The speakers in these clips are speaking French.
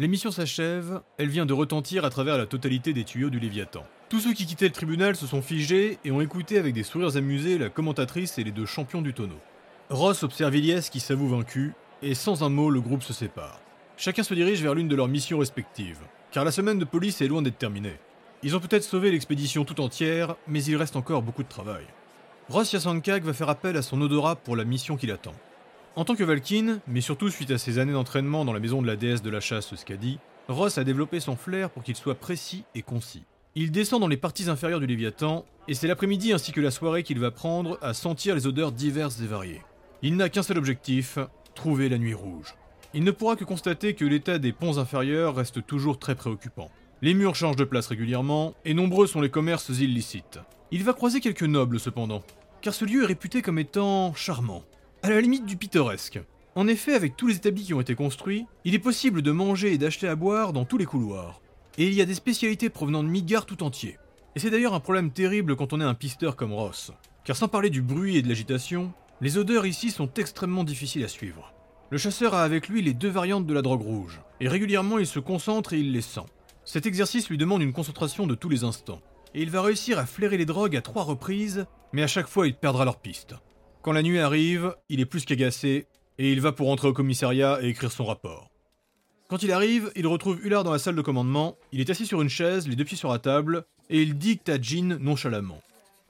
L'émission s'achève, elle vient de retentir à travers la totalité des tuyaux du Léviathan. Tous ceux qui quittaient le tribunal se sont figés et ont écouté avec des sourires amusés la commentatrice et les deux champions du tonneau. Ross observe Ilyes qui s'avoue vaincu, et sans un mot, le groupe se sépare. Chacun se dirige vers l'une de leurs missions respectives, car la semaine de police est loin d'être terminée. Ils ont peut-être sauvé l'expédition tout entière, mais il reste encore beaucoup de travail. Ross Yasankak va faire appel à son odorat pour la mission qui l'attend. En tant que Valkyne, mais surtout suite à ses années d'entraînement dans la maison de la déesse de la chasse Skadi, Ross a développé son flair pour qu'il soit précis et concis. Il descend dans les parties inférieures du Léviathan, et c'est l'après-midi ainsi que la soirée qu'il va prendre à sentir les odeurs diverses et variées. Il n'a qu'un seul objectif, trouver la nuit rouge. Il ne pourra que constater que l'état des ponts inférieurs reste toujours très préoccupant. Les murs changent de place régulièrement, et nombreux sont les commerces illicites. Il va croiser quelques nobles cependant, car ce lieu est réputé comme étant charmant, à la limite du pittoresque. En effet, avec tous les établis qui ont été construits, il est possible de manger et d'acheter à boire dans tous les couloirs. Et il y a des spécialités provenant de Midgard tout entier. Et c'est d'ailleurs un problème terrible quand on est un pisteur comme Ross. Car sans parler du bruit et de l'agitation, les odeurs ici sont extrêmement difficiles à suivre. Le chasseur a avec lui les deux variantes de la drogue rouge, et régulièrement il se concentre et il les sent. Cet exercice lui demande une concentration de tous les instants, et il va réussir à flairer les drogues à trois reprises, mais à chaque fois il perdra leur piste. Quand la nuit arrive, il est plus qu'agacé, et il va pour entrer au commissariat et écrire son rapport. Quand il arrive, il retrouve Hullard dans la salle de commandement, il est assis sur une chaise, les deux pieds sur la table, et il dicte à Jean nonchalamment.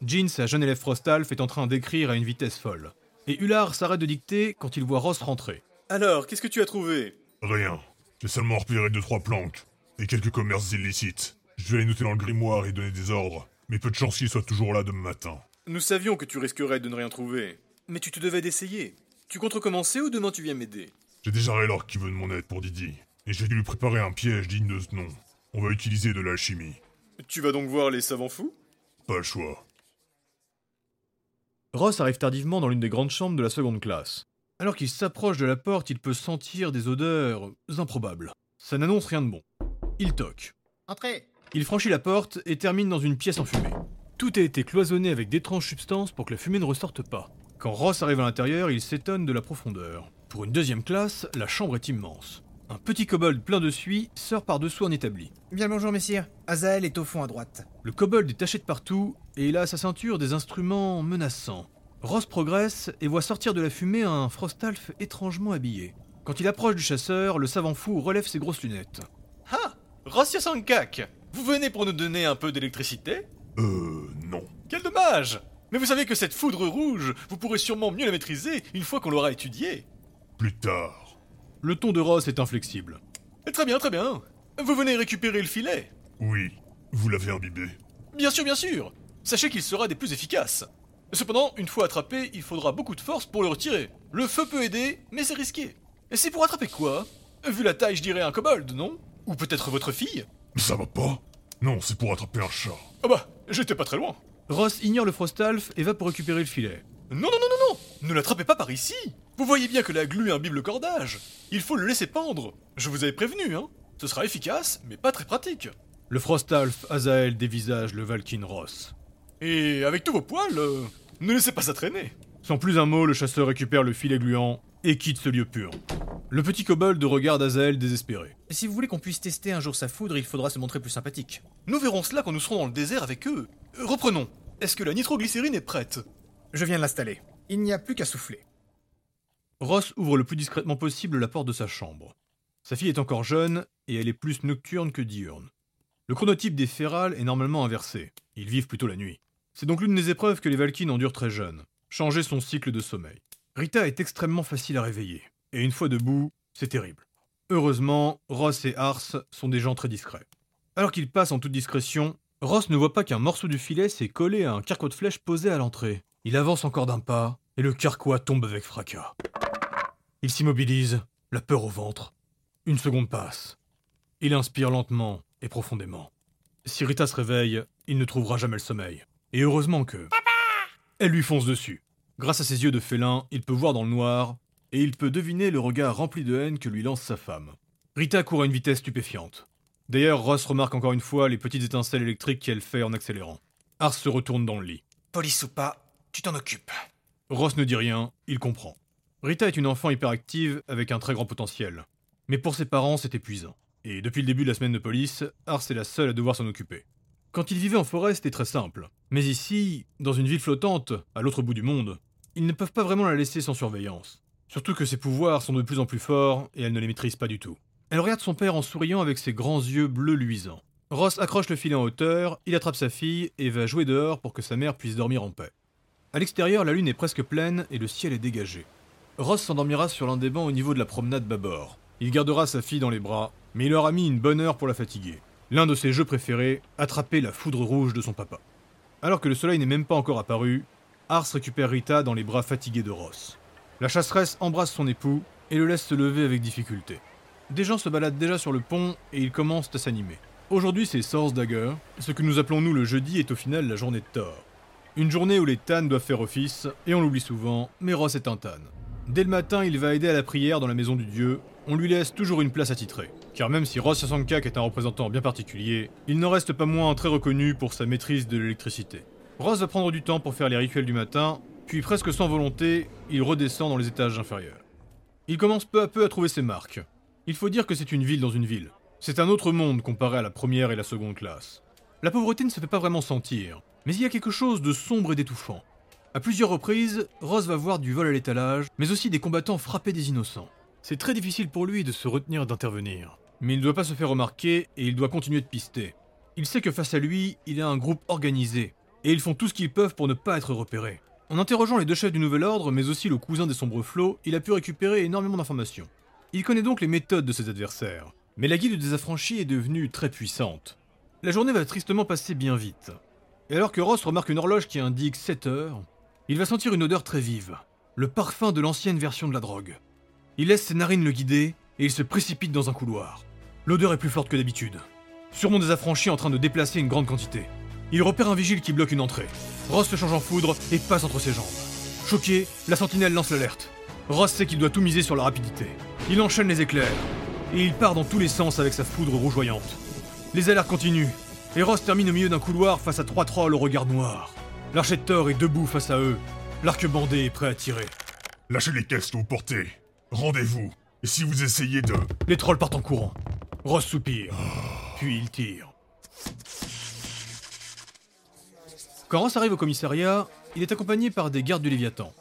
Jean, sa jeune élève Frostalf, est en train d'écrire à une vitesse folle. Et Hullard s'arrête de dicter quand il voit Ross rentrer. Alors, qu'est-ce que tu as trouvé? Rien. J'ai seulement repéré deux trois planques et quelques commerces illicites. Je vais les noter dans le grimoire et donner des ordres, mais peu de chance qu'il soit toujours là demain matin. Nous savions que tu risquerais de ne rien trouver. Mais tu te devais d'essayer. Tu comptes recommencer ou demain tu viens m'aider? J'ai déjà Raylor qui veut de mon aide pour Didi, et j'ai dû lui préparer un piège digne de ce nom. On va utiliser de l'alchimie. Tu vas donc voir les savants fous? Pas le choix. Ross arrive tardivement dans l'une des grandes chambres de la seconde classe. Alors qu'il s'approche de la porte, il peut sentir des odeurs improbables. Ça n'annonce rien de bon. Il toque. Entrez Il franchit la porte et termine dans une pièce enfumée. Tout a été cloisonné avec d'étranges substances pour que la fumée ne ressorte pas. Quand Ross arrive à l'intérieur, il s'étonne de la profondeur. Pour une deuxième classe, la chambre est immense. Un petit kobold plein de suie sort par-dessous un établi. Bien le bonjour, messieurs. Azael est au fond à droite. Le kobold est taché de partout et il a à sa ceinture des instruments menaçants. Ross progresse et voit sortir de la fumée un Frostalf étrangement habillé. Quand il approche du chasseur, le savant fou relève ses grosses lunettes. Ah Rassia Sankak Vous venez pour nous donner un peu d'électricité? Euh, non. Quel dommage Mais vous savez que cette foudre rouge, vous pourrez sûrement mieux la maîtriser une fois qu'on l'aura étudiée. Plus tard. Le ton de Ross est inflexible. Très bien, très bien. Vous venez récupérer le filet Oui. Vous l'avez imbibé. Bien sûr, bien sûr Sachez qu'il sera des plus efficaces. Cependant, une fois attrapé, il faudra beaucoup de force pour le retirer. Le feu peut aider, mais c'est risqué. Et c'est pour attraper quoi? Vu la taille, je dirais un kobold, non? Ou peut-être votre fille? Ça va pas Non, c'est pour attraper un chat. Ah bah, j'étais pas très loin. Ross ignore le Frostalf et va pour récupérer le filet. Non, non, non, non, non Ne l'attrapez pas par ici Vous voyez bien que la glu imbibe le cordage. Il faut le laisser pendre. Je vous avais prévenu, hein Ce sera efficace, mais pas très pratique. Le Frostalf, Azael dévisage le Valkyne Ross. Et avec tous vos poils, euh, ne laissez pas ça traîner. Sans plus un mot, le chasseur récupère le filet gluant et quitte ce lieu pur. Le petit kobold regarde Azael désespéré. Si vous voulez qu'on puisse tester un jour sa foudre, il faudra se montrer plus sympathique. Nous verrons cela quand nous serons dans le désert avec eux. Reprenons. Est-ce que la nitroglycérine est prête? Je viens de l'installer. Il n'y a plus qu'à souffler. Ross ouvre le plus discrètement possible la porte de sa chambre. Sa fille est encore jeune et elle est plus nocturne que diurne. Le chronotype des férales est normalement inversé. Ils vivent plutôt la nuit. C'est donc l'une des épreuves que les Valkynes endurent très jeunes. Changer son cycle de sommeil. Rita est extrêmement facile à réveiller. Et une fois debout, c'est terrible. Heureusement, Ross et Ars sont des gens très discrets. Alors qu'ils passent en toute discrétion, Ross ne voit pas qu'un morceau du filet s'est collé à un carquois de flèche posé à l'entrée. Il avance encore d'un pas, et le carquois tombe avec fracas. Il s'immobilise, la peur au ventre. Une seconde passe. Il inspire lentement et profondément. Si Rita se réveille, il ne trouvera jamais le sommeil. Et heureusement que... Elle lui fonce dessus. Grâce à ses yeux de félin, il peut voir dans le noir, et il peut deviner le regard rempli de haine que lui lance sa femme. Rita court à une vitesse stupéfiante. D'ailleurs, Ross remarque encore une fois les petites étincelles électriques qu'elle fait en accélérant. Ars se retourne dans le lit. Police ou pas, tu t'en occupes. Ross ne dit rien, il comprend. Rita est une enfant hyperactive avec un très grand potentiel. Mais pour ses parents, c'est épuisant. Et depuis le début de la semaine de police, Ars est la seule à devoir s'en occuper. Quand il vivait en forêt, c'était très simple. Mais ici, dans une ville flottante, à l'autre bout du monde, ils ne peuvent pas vraiment la laisser sans surveillance. Surtout que ses pouvoirs sont de plus en plus forts et elle ne les maîtrise pas du tout. Elle regarde son père en souriant avec ses grands yeux bleus luisants. Ross accroche le filet en hauteur, il attrape sa fille et va jouer dehors pour que sa mère puisse dormir en paix. À l'extérieur, la lune est presque pleine et le ciel est dégagé. Ross s'endormira sur l'un des bancs au niveau de la promenade bâbord. Il gardera sa fille dans les bras, mais il aura mis une bonne heure pour la fatiguer. L'un de ses jeux préférés, attraper la foudre rouge de son papa. Alors que le soleil n'est même pas encore apparu, Ars récupère Rita dans les bras fatigués de Ross. La chasseresse embrasse son époux et le laisse se lever avec difficulté. Des gens se baladent déjà sur le pont et ils commencent à s'animer. Aujourd'hui c'est Source Dagger, ce que nous appelons nous le jeudi est au final la journée de Thor. Une journée où les Tan doivent faire office, et on l'oublie souvent, mais Ross est un Tan. Dès le matin, il va aider à la prière dans la maison du dieu, on lui laisse toujours une place attitrée. Car même si Ross Yasankak est un représentant bien particulier, il n'en reste pas moins très reconnu pour sa maîtrise de l'électricité. Ross va prendre du temps pour faire les rituels du matin, puis presque sans volonté, il redescend dans les étages inférieurs. Il commence peu à peu à trouver ses marques. Il faut dire que c'est une ville dans une ville. C'est un autre monde comparé à la première et la seconde classe. La pauvreté ne se fait pas vraiment sentir, mais il y a quelque chose de sombre et d'étouffant. À plusieurs reprises, Ross va voir du vol à l'étalage, mais aussi des combattants frapper des innocents. C'est très difficile pour lui de se retenir d'intervenir. Mais il ne doit pas se faire remarquer et il doit continuer de pister. Il sait que face à lui, il a un groupe organisé, et ils font tout ce qu'ils peuvent pour ne pas être repérés. En interrogeant les deux chefs du Nouvel Ordre, mais aussi le cousin des Sombres Flots, il a pu récupérer énormément d'informations. Il connaît donc les méthodes de ses adversaires, mais la guilde des affranchis est devenue très puissante. La journée va tristement passer bien vite. Et alors que Ross remarque une horloge qui indique 7 heures, il va sentir une odeur très vive, le parfum de l'ancienne version de la drogue. Il laisse ses narines le guider et il se précipite dans un couloir. L'odeur est plus forte que d'habitude. Sûrement des affranchis en train de déplacer une grande quantité. Il repère un vigile qui bloque une entrée. Ross se change en foudre et passe entre ses jambes. Choqué, la sentinelle lance l'alerte. Ross sait qu'il doit tout miser sur la rapidité. Il enchaîne les éclairs et il part dans tous les sens avec sa foudre rougeoyante. Les alertes continuent et Ross termine au milieu d'un couloir face à trois trolls au regard noir. L'archer de Thor est debout face à eux, l'arc bandé est prêt à tirer. Lâchez les caisses que vous portez. Rendez-vous. Et si vous essayez de... Les trolls partent en courant. Ross soupire, puis il tire. Quand Ross arrive au commissariat, il est accompagné par des gardes du Léviathan.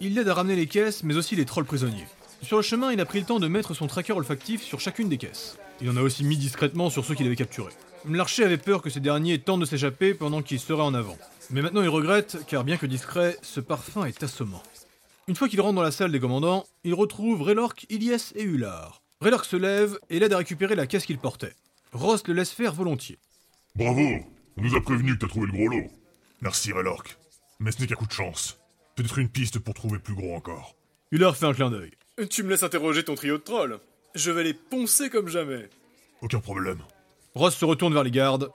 Il l'aide à ramener les caisses, mais aussi les trolls prisonniers. Sur le chemin, il a pris le temps de mettre son tracker olfactif sur chacune des caisses. Il en a aussi mis discrètement sur ceux qu'il avait capturés. L'archer avait peur que ces derniers tentent de s'échapper pendant qu'il serait en avant. Mais maintenant il regrette, car bien que discret, ce parfum est assommant. Une fois qu'il rentre dans la salle des commandants, il retrouve Raylork, Ilyes et Ular. Raylork se lève et l'aide à récupérer la caisse qu'il portait. Ross le laisse faire volontiers. Bravo On nous a prévenu que t'as trouvé le gros lot. Merci, Raylork. Mais ce n'est qu'un coup de chance. Peut-être une piste pour trouver plus gros encore. Ular fait un clin d'œil. Tu me laisses interroger ton trio de trolls. Je vais les poncer comme jamais. Aucun problème. Ross se retourne vers les gardes.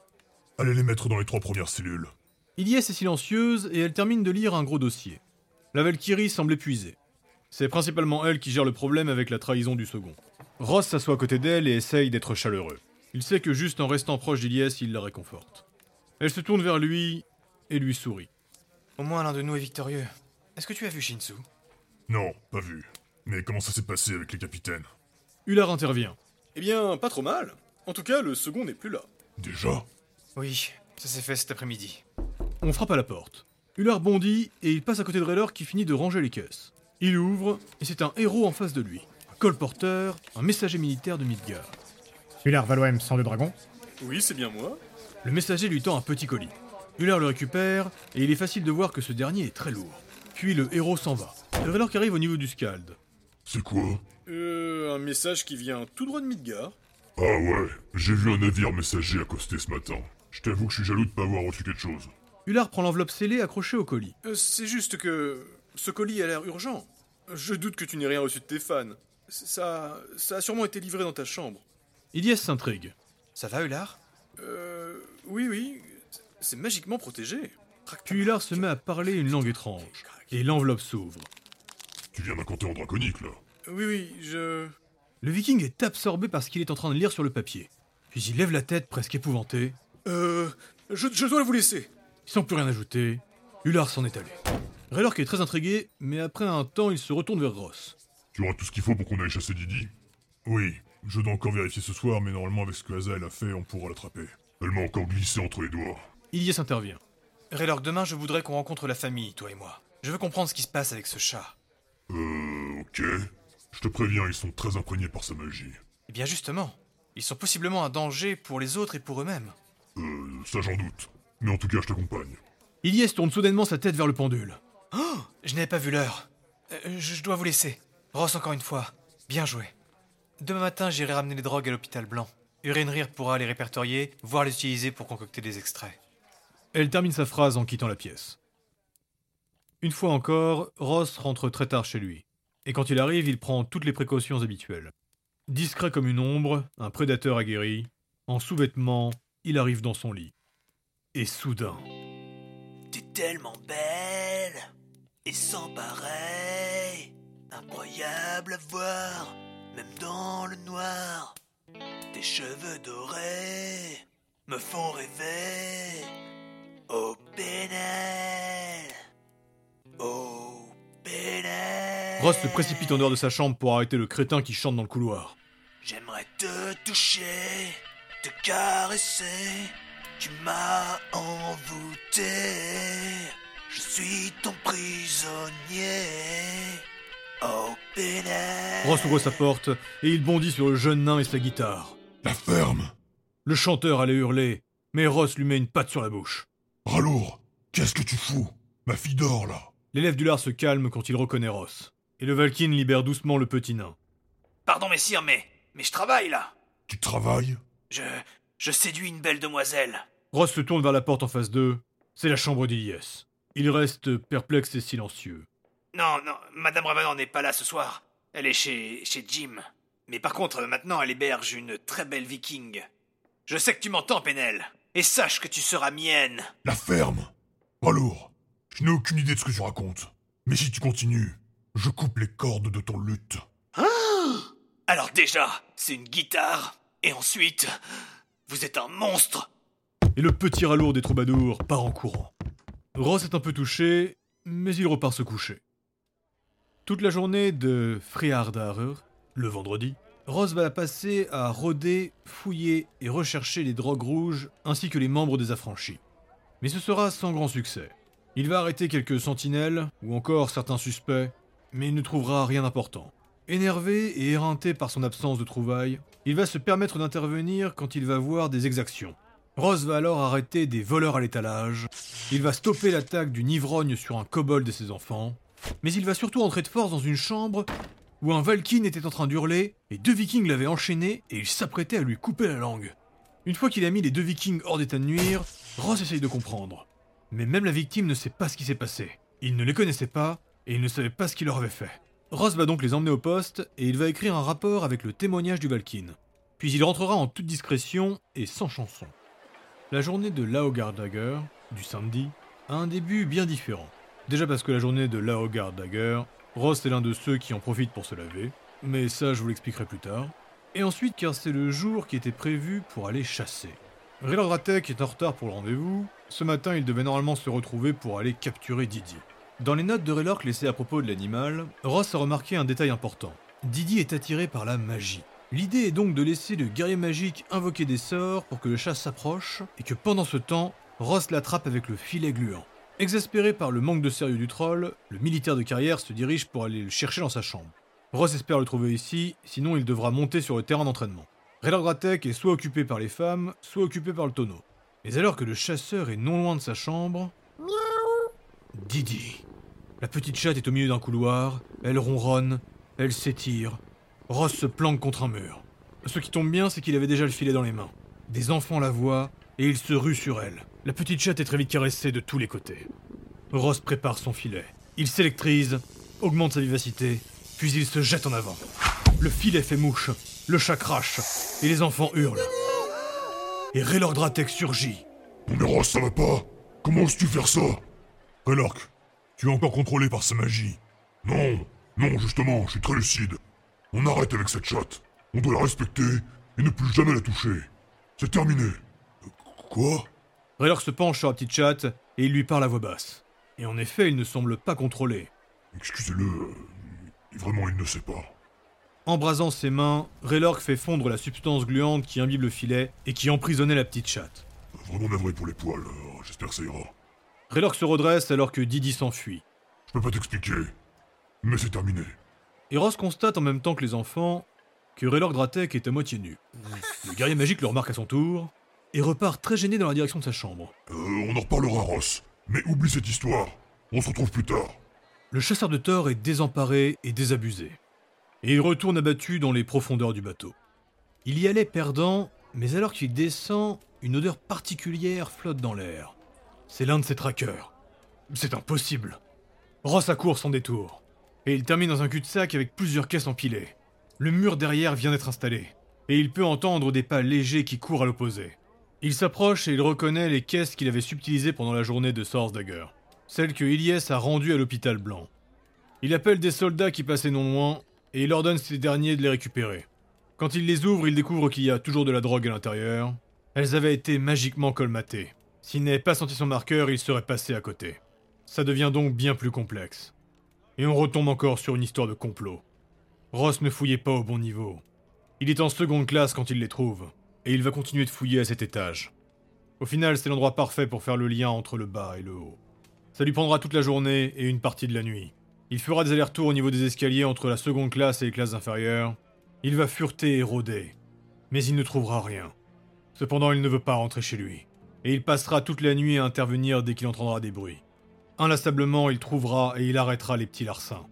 Allez les mettre dans les trois premières cellules. Ilyes est silencieuse et elle termine de lire un gros dossier. La Valkyrie semble épuisée. C'est principalement elle qui gère le problème avec la trahison du second. Ross s'assoit à côté d'elle et essaye d'être chaleureux. Il sait que juste en restant proche d'Ilyes, il la réconforte. Elle se tourne vers lui et lui sourit. Au moins l'un de nous est victorieux. Est-ce que tu as vu Shinsu? Non, pas vu. Mais comment ça s'est passé avec les capitaines? Ular intervient. Eh bien, pas trop mal. En tout cas, le second n'est plus là. Déjà? Oui, ça s'est fait cet après-midi. On frappe à la porte. Ular bondit et il passe à côté de Raylor qui finit de ranger les caisses. Il ouvre et c'est un héros en face de lui. Colporteur, un messager militaire de Midgard. Ular Valoem, sang de dragon Oui, c'est bien moi. Le messager lui tend un petit colis. Ular le récupère et il est facile de voir que ce dernier est très lourd. Puis le héros s'en va. Raylor qui arrive au niveau du Scald. C'est quoi Euh, un message qui vient tout droit de Midgard. Ah ouais, j'ai vu un navire messager accoster ce matin. Je t'avoue que je suis jaloux de pas avoir reçu quelque chose. Ular prend l'enveloppe scellée accrochée au colis. Euh, c'est juste que ce colis a l'air urgent. Je doute que tu n'aies rien reçu de tes fans. Ça, ça a sûrement été livré dans ta chambre. Ilyes s'intrigue. Ça va, Ular Euh, oui, oui, c'est magiquement protégé. Puis Ular se met à parler une langue étrange. Et l'enveloppe s'ouvre. Tu viens d'un en draconique là Oui, oui, je. Le viking est absorbé par ce qu'il est en train de lire sur le papier. Puis il lève la tête presque épouvanté. Euh. Je, je dois vous laisser. Sans plus rien ajouter, Ular s'en est allé. Raylork est très intrigué, mais après un temps, il se retourne vers Ross. Tu auras tout ce qu'il faut pour qu'on aille chasser Didi Oui, Je dois encore vérifier ce soir, mais normalement avec ce que Azael a fait, on pourra l'attraper. Elle m'a encore glissé entre les doigts. Ilyes intervient. Raylord, demain, je voudrais qu'on rencontre la famille, toi et moi. Je veux comprendre ce qui se passe avec ce chat. Euh, ok. Je te préviens, ils sont très imprégnés par sa magie. Eh bien, justement, ils sont possiblement un danger pour les autres et pour eux-mêmes. Euh, ça j'en doute. Mais en tout cas, je t'accompagne. Ilyes tourne soudainement sa tête vers le pendule. Je n'avais pas vu l'heure. Euh, je, dois vous laisser. Ross, encore une fois, bien joué. Demain matin, j'irai ramener les drogues à l'hôpital blanc. Urenrir pourra les répertorier, voire les utiliser pour concocter des extraits. Elle termine sa phrase en quittant la pièce. Une fois encore, Ross rentre très tard chez lui. Et quand il arrive, il prend toutes les précautions habituelles. Discret comme une ombre, un prédateur aguerri, en sous-vêtements, il arrive dans son lit. Et soudain, T'es tellement belle et sans pareil, incroyable à voir, même dans le noir. Tes cheveux dorés me font rêver. Au pénal, pénal. Ross se précipite en dehors de sa chambre pour arrêter le crétin qui chante dans le couloir. J'aimerais te toucher, te caresser. Tu m'as envoûté. Je suis ton prisonnier. Pénal. Ross ouvre sa porte et il bondit sur le jeune nain et sa guitare. La ferme Le chanteur allait hurler, mais Ross lui met une patte sur la bouche. Ralour Qu'est-ce que tu fous? Ma fille dort là L'élève du lard se calme quand il reconnaît Ross. Et le Valkyne libère doucement le petit nain. Pardon, messire, mais. Mais je travaille là. Tu travailles? Je. Je séduis une belle demoiselle. Ross se tourne vers la porte en face d'eux. C'est la chambre d'Ilyes. Il reste perplexe et silencieux. Non, non, Madame Ravanan n'est pas là ce soir. Elle est chez. chez Jim. Mais par contre, maintenant, elle héberge une très belle viking. Je sais que tu m'entends, Penel. Et sache que tu seras mienne. La ferme Ralour Je n'ai aucune idée de ce que tu racontes. Mais si tu continues, je coupe les cordes de ton lutte. Alors déjà, c'est une guitare. Et ensuite, vous êtes un monstre. Et le petit ralourd des troubadours part en courant. Ross est un peu touché, mais il repart se coucher. Toute la journée de Friardarer, le vendredi, Ross va la passer à rôder, fouiller et rechercher les drogues rouges ainsi que les membres des affranchis. Mais ce sera sans grand succès. Il va arrêter quelques sentinelles ou encore certains suspects, mais il ne trouvera rien d'important. Énervé et éreinté par son absence de trouvailles, il va se permettre d'intervenir quand il va voir des exactions. Ross va alors arrêter des voleurs à l'étalage, il va stopper l'attaque d'une ivrogne sur un kobold et ses enfants, mais il va surtout entrer de force dans une chambre où un Valkyne était en train d'hurler, et deux vikings l'avaient enchaîné et ils s'apprêtaient à lui couper la langue. Une fois qu'il a mis les deux vikings hors d'état de nuire, Ross essaye de comprendre. Mais même la victime ne sait pas ce qui s'est passé. Il ne les connaissait pas, et il ne savait pas ce qu'il leur avait fait. Ross va donc les emmener au poste, et il va écrire un rapport avec le témoignage du Valkyne. Puis il rentrera en toute discrétion et sans chanson. La journée de Laogardager, du samedi, a un début bien différent. Déjà parce que la journée de Laogardager, Ross est l'un de ceux qui en profitent pour se laver, mais ça je vous l'expliquerai plus tard. Et ensuite car c'est le jour qui était prévu pour aller chasser. Rilandratek est en retard pour le rendez-vous, ce matin il devait normalement se retrouver pour aller capturer Didi. Dans les notes de Raylork laissées à propos de l'animal, Ross a remarqué un détail important. Didi est attiré par la magie. L'idée est donc de laisser le guerrier magique invoquer des sorts pour que le chat s'approche et que pendant ce temps, Ross l'attrape avec le filet gluant. Exaspéré par le manque de sérieux du troll, le militaire de carrière se dirige pour aller le chercher dans sa chambre. Ross espère le trouver ici, sinon il devra monter sur le terrain d'entraînement. Raylordratek est soit occupé par les femmes, soit occupé par le tonneau. Mais alors que le chasseur est non loin de sa chambre... Didi. La petite chatte est au milieu d'un couloir, elle ronronne, elle s'étire. Ross se planque contre un mur. Ce qui tombe bien, c'est qu'il avait déjà le filet dans les mains. Des enfants la voient, et ils se ruent sur elle. La petite chatte est très vite caressée de tous les côtés. Ross prépare son filet. Il s'électrise, augmente sa vivacité, puis il se jette en avant. Le filet fait mouche, le chat crache, et les enfants hurlent. Et Raylord Dratek surgit. Mais Ross, ça va pas Comment oses-tu faire ça? Relork, tu es encore contrôlé par sa magie. Non, non, justement, je suis très lucide. On arrête avec cette chatte. On doit la respecter et ne plus jamais la toucher. C'est terminé. Euh, Quoi? Raylord se penche sur la petite chatte et il lui parle à voix basse. Et en effet, il ne semble pas contrôlé. Excusez-le, vraiment il ne sait pas. Embrasant ses mains, Raylork fait fondre la substance gluante qui imbibe le filet et qui emprisonnait la petite chatte. Vraiment navré pour les poils, euh, j'espère que ça ira. Raylork se redresse alors que Didi s'enfuit. Je peux pas t'expliquer, mais c'est terminé. Et Ross constate en même temps que les enfants que Raylork Dratek est à moitié nu. Le guerrier magique le remarque à son tour et repart très gêné dans la direction de sa chambre. Euh, on en reparlera, Ross. Mais oublie cette histoire. On se retrouve plus tard. Le chasseur de Thor est désemparé et désabusé. Et il retourne abattu dans les profondeurs du bateau. Il y allait perdant, mais alors qu'il descend, une odeur particulière flotte dans l'air. C'est l'un de ses traqueurs. C'est impossible. Ross accourt sans détour. Et il termine dans un cul-de-sac avec plusieurs caisses empilées. Le mur derrière vient d'être installé. Et il peut entendre des pas légers qui courent à l'opposé. Il s'approche et il reconnaît les caisses qu'il avait subtilisées pendant la journée de Dagger. Celles que Ilyes a rendues à l'hôpital blanc. Il appelle des soldats qui passaient non loin et il ordonne ces derniers de les récupérer. Quand il les ouvre, il découvre qu'il y a toujours de la drogue à l'intérieur. Elles avaient été magiquement colmatées. S'il n'avait pas senti son marqueur, il serait passé à côté. Ça devient donc bien plus complexe. Et on retombe encore sur une histoire de complot. Ross ne fouillait pas au bon niveau. Il est en seconde classe quand il les trouve, et il va continuer de fouiller à cet étage. Au final, c'est l'endroit parfait pour faire le lien entre le bas et le haut. Ça lui prendra toute la journée et une partie de la nuit. Il fera des allers-retours au niveau des escaliers entre la seconde classe et les classes inférieures. Il va fureter et rôder. Mais il ne trouvera rien. Cependant, il ne veut pas rentrer chez lui. Et il passera toute la nuit à intervenir dès qu'il entendra des bruits. Inlassablement, il trouvera et il arrêtera les petits larcins.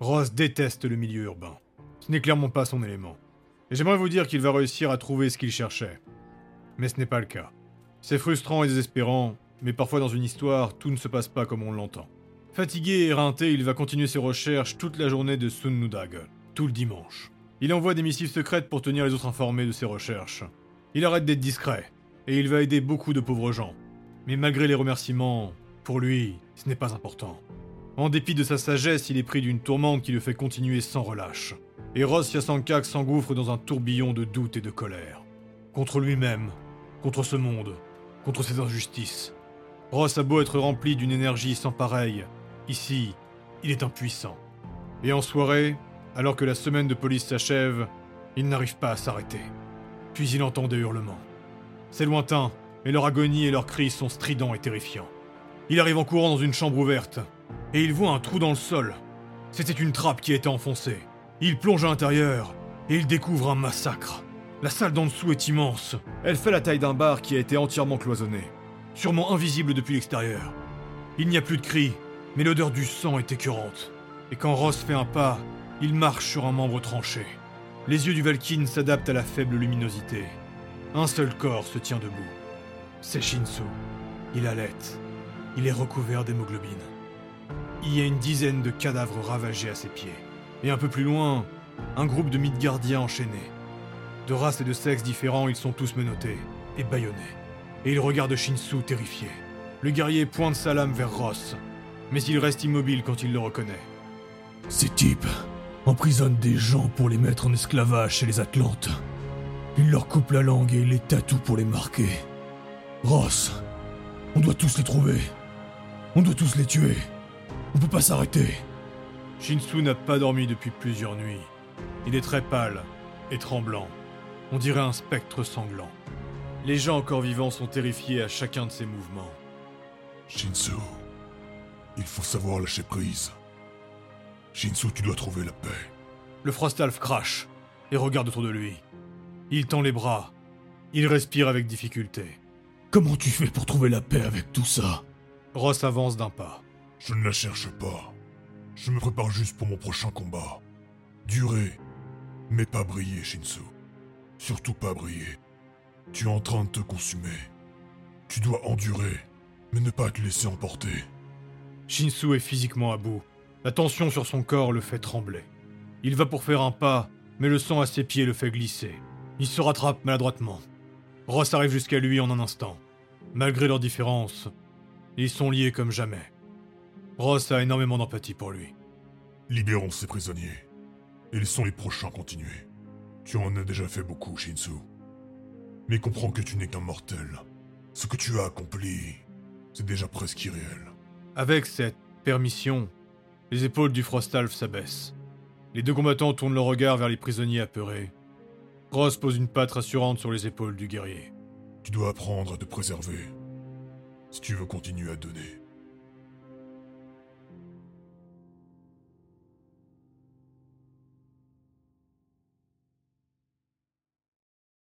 Ross déteste le milieu urbain. Ce n'est clairement pas son élément. Et j'aimerais vous dire qu'il va réussir à trouver ce qu'il cherchait. Mais ce n'est pas le cas. C'est frustrant et désespérant, mais parfois dans une histoire, tout ne se passe pas comme on l'entend. Fatigué et éreinté, il va continuer ses recherches toute la journée de Sunnudag, tout le dimanche. Il envoie des missives secrètes pour tenir les autres informés de ses recherches. Il arrête d'être discret, et il va aider beaucoup de pauvres gens. Mais malgré les remerciements, pour lui, ce n'est pas important. En dépit de sa sagesse, il est pris d'une tourmente qui le fait continuer sans relâche. Et Ross Yasankak s'engouffre dans un tourbillon de doute et de colère. Contre lui-même, contre ce monde, contre ses injustices. Ross a beau être rempli d'une énergie sans pareille, ici, il est impuissant. Et en soirée, alors que la semaine de police s'achève, il n'arrive pas à s'arrêter. Puis il entend des hurlements. C'est lointain, mais leur agonie et leurs cris sont stridents et terrifiants. Il arrive en courant dans une chambre ouverte, et il voit un trou dans le sol. C'était une trappe qui était enfoncée. Il plonge à l'intérieur, et il découvre un massacre. La salle d'en dessous est immense. Elle fait la taille d'un bar qui a été entièrement cloisonné sûrement invisible depuis l'extérieur. Il n'y a plus de cris, mais l'odeur du sang est écœurante. Et quand Ross fait un pas, il marche sur un membre tranché. Les yeux du Valkyne s'adaptent à la faible luminosité. Un seul corps se tient debout. C'est Shinsu. Il allait. Il est recouvert d'hémoglobine. Il y a une dizaine de cadavres ravagés à ses pieds. Et un peu plus loin, un groupe de Midgardiens enchaînés. De races et de sexes différents, ils sont tous menottés et bâillonnés et il regarde Shinsu terrifié. Le guerrier pointe sa lame vers Ross, mais il reste immobile quand il le reconnaît. Ces types emprisonnent des gens pour les mettre en esclavage chez les Atlantes. Ils leur coupent la langue et les tatouent pour les marquer. Ross, on doit tous les trouver. On doit tous les tuer. On peut pas s'arrêter. Shinsu n'a pas dormi depuis plusieurs nuits. Il est très pâle et tremblant. On dirait un spectre sanglant. Les gens encore vivants sont terrifiés à chacun de ses mouvements. Shinsu, il faut savoir lâcher prise. Shinsu, tu dois trouver la paix. Le Frostalf crache et regarde autour de lui. Il tend les bras. Il respire avec difficulté. Comment tu fais pour trouver la paix avec tout ça? Ross avance d'un pas. Je ne la cherche pas. Je me prépare juste pour mon prochain combat. Durer, mais pas briller, Shinsu. Surtout pas briller. Tu es en train de te consumer. Tu dois endurer, mais ne pas te laisser emporter. Shinsu est physiquement à bout. La tension sur son corps le fait trembler. Il va pour faire un pas, mais le sang à ses pieds le fait glisser. Il se rattrape maladroitement. Ross arrive jusqu'à lui en un instant. Malgré leurs différences, ils sont liés comme jamais. Ross a énormément d'empathie pour lui. Libérons ces prisonniers. Ils sont les prochains continuer. Tu en as déjà fait beaucoup, Shinsu. Mais comprends que tu n'es qu'un mortel. Ce que tu as accompli, c'est déjà presque irréel. Avec cette permission, les épaules du Frostalf s'abaissent. Les deux combattants tournent leur regard vers les prisonniers apeurés. Ross pose une patte rassurante sur les épaules du guerrier. Tu dois apprendre à te préserver. Si tu veux continuer à donner.